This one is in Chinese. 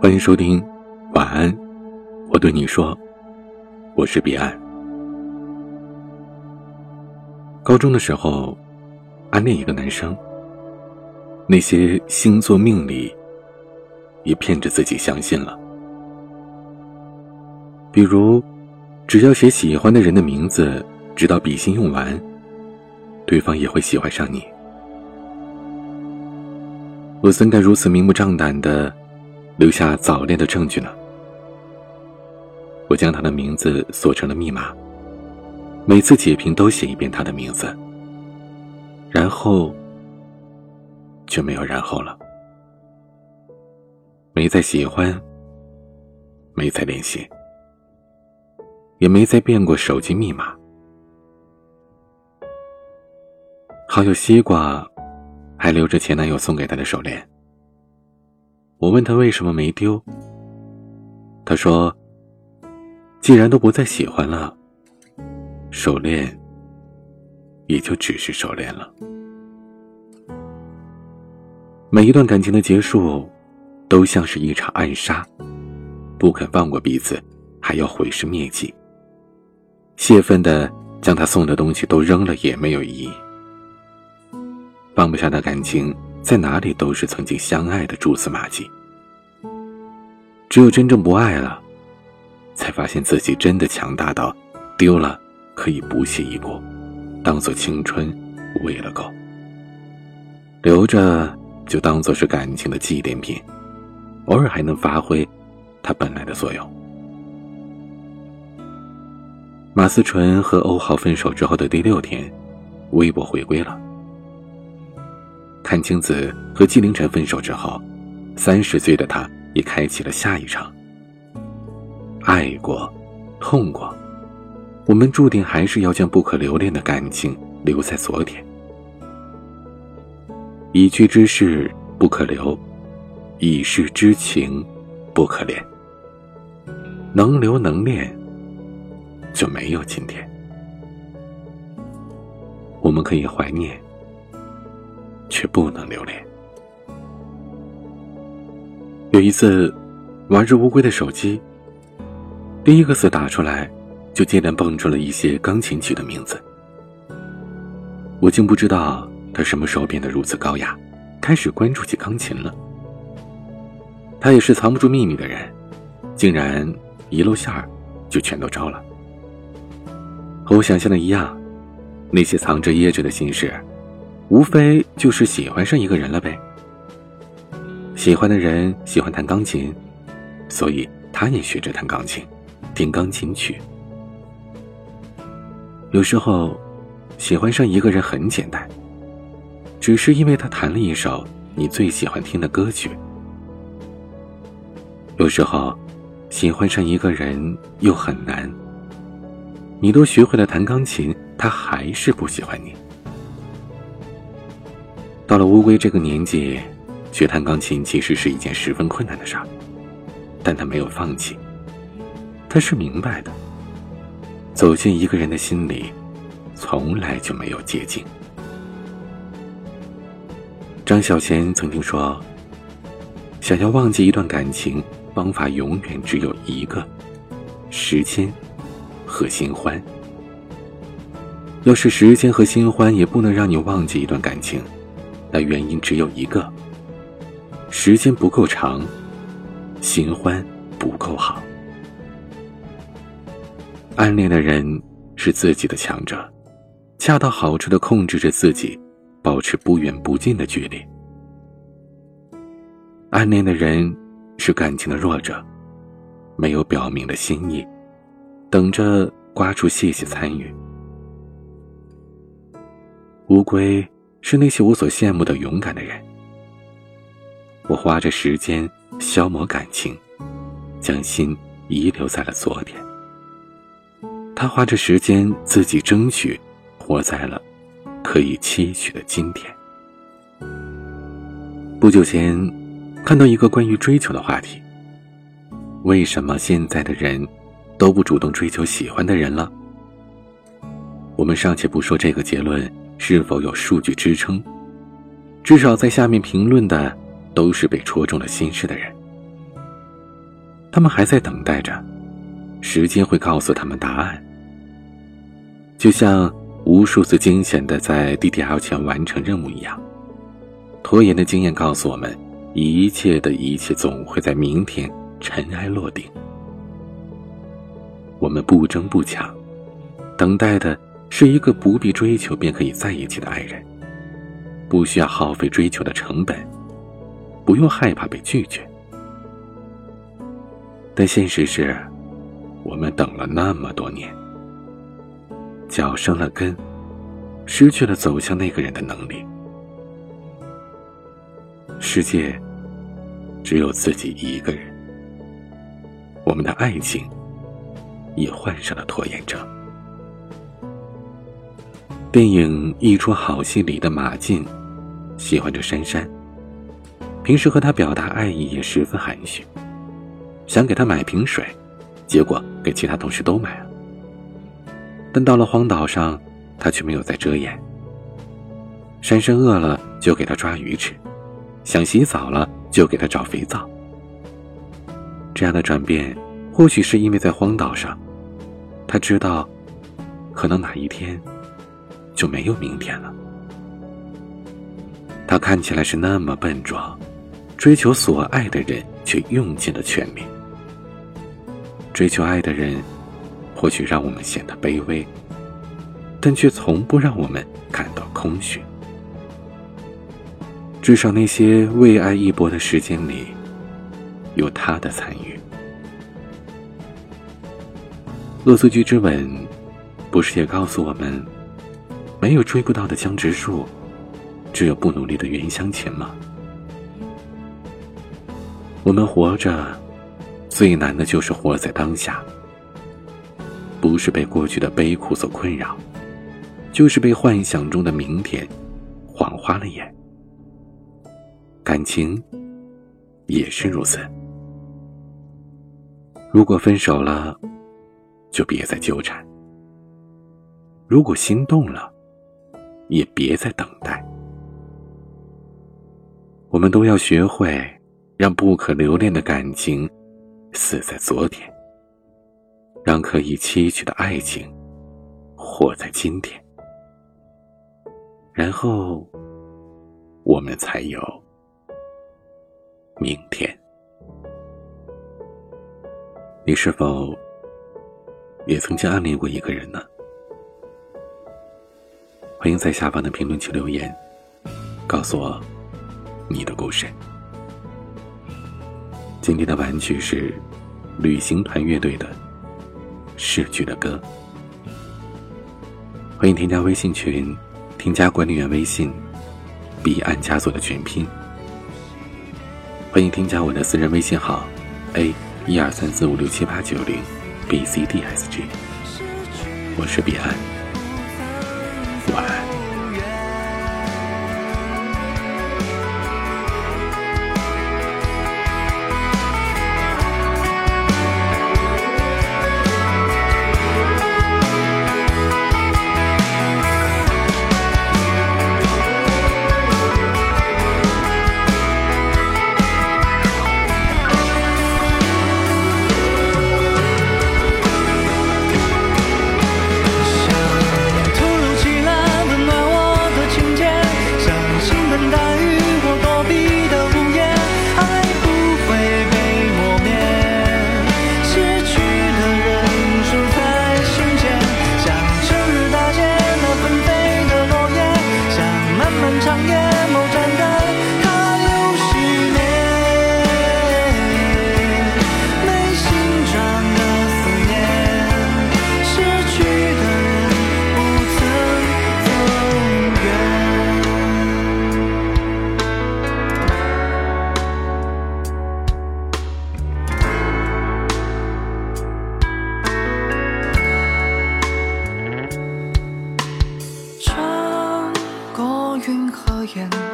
欢迎收听，晚安，我对你说，我是彼岸。高中的时候，暗恋一个男生，那些星座命理也骗着自己相信了。比如，只要写喜欢的人的名字，直到笔芯用完，对方也会喜欢上你。我怎敢如此明目张胆的？留下早恋的证据呢？我将他的名字锁成了密码，每次解屏都写一遍他的名字，然后就没有然后了，没再喜欢，没再联系，也没再变过手机密码。好友西瓜还留着前男友送给她的手链。我问他为什么没丢，他说：“既然都不再喜欢了，手链也就只是手链了。”每一段感情的结束，都像是一场暗杀，不肯放过彼此，还要毁尸灭迹。泄愤的将他送的东西都扔了也没有意义。放不下的感情。在哪里都是曾经相爱的蛛丝马迹。只有真正不爱了，才发现自己真的强大到丢了可以不屑一顾，当做青春喂了狗；留着就当做是感情的纪念品，偶尔还能发挥它本来的作用。马思纯和欧豪分手之后的第六天，微博回归了。阚清子和纪凌尘分手之后，三十岁的他也开启了下一场。爱过，痛过，我们注定还是要将不可留恋的感情留在昨天。已去之事不可留，已逝之情不可恋。能留能恋，就没有今天。我们可以怀念。却不能留恋。有一次，玩着乌龟的手机，第一个字打出来，就接连蹦出了一些钢琴曲的名字。我竟不知道他什么时候变得如此高雅，开始关注起钢琴了。他也是藏不住秘密的人，竟然一露馅儿就全都招了。和我想象的一样，那些藏着掖着的心事。无非就是喜欢上一个人了呗。喜欢的人喜欢弹钢琴，所以他也学着弹钢琴，听钢琴曲。有时候，喜欢上一个人很简单，只是因为他弹了一首你最喜欢听的歌曲。有时候，喜欢上一个人又很难，你都学会了弹钢琴，他还是不喜欢你。到了乌龟这个年纪，学弹钢琴其实是一件十分困难的事儿，但他没有放弃。他是明白的，走进一个人的心里，从来就没有捷径。张小娴曾经说：“想要忘记一段感情，方法永远只有一个，时间和新欢。要是时间和新欢也不能让你忘记一段感情。”那原因只有一个：时间不够长，新欢不够好。暗恋的人是自己的强者，恰到好处的控制着自己，保持不远不近的距离。暗恋的人是感情的弱者，没有表明的心意，等着刮出谢谢参与。乌龟。是那些我所羡慕的勇敢的人。我花着时间消磨感情，将心遗留在了昨天。他花着时间自己争取，活在了可以期许的今天。不久前，看到一个关于追求的话题：为什么现在的人都不主动追求喜欢的人了？我们尚且不说这个结论。是否有数据支撑？至少在下面评论的都是被戳中了心事的人。他们还在等待着，时间会告诉他们答案。就像无数次惊险的在 DDL 前完成任务一样，拖延的经验告诉我们，一切的一切总会在明天尘埃落定。我们不争不抢，等待的是一个不必追求便可以在一起的爱人，不需要耗费追求的成本，不用害怕被拒绝。但现实是，我们等了那么多年，脚生了根，失去了走向那个人的能力。世界只有自己一个人，我们的爱情也患上了拖延症。电影《一出好戏》里的马进喜欢着珊珊，平时和她表达爱意也十分含蓄。想给他买瓶水，结果给其他同事都买了。但到了荒岛上，他却没有再遮掩。珊珊饿了就给他抓鱼吃，想洗澡了就给他找肥皂。这样的转变，或许是因为在荒岛上，他知道，可能哪一天就没有明天了。他看起来是那么笨拙，追求所爱的人却用尽了全力。追求爱的人，或许让我们显得卑微，但却从不让我们感到空虚。至少那些为爱一搏的时间里，有他的参与。《恶作剧之吻》不是也告诉我们，没有追不到的江直树，只有不努力的袁湘琴吗？我们活着。最难的就是活在当下，不是被过去的悲苦所困扰，就是被幻想中的明天晃花了眼。感情也是如此。如果分手了，就别再纠缠；如果心动了，也别再等待。我们都要学会让不可留恋的感情。死在昨天，让可以期许的爱情活在今天，然后我们才有明天。你是否也曾经暗恋过一个人呢？欢迎在下方的评论区留言，告诉我你的故事。今天的玩具是旅行团乐队的《逝去的歌》。欢迎添加微信群，添加管理员微信“彼岸家族”的全拼。欢迎添加我的私人微信号：a 一二三四五六七八九零 b c d s g。我是彼岸，看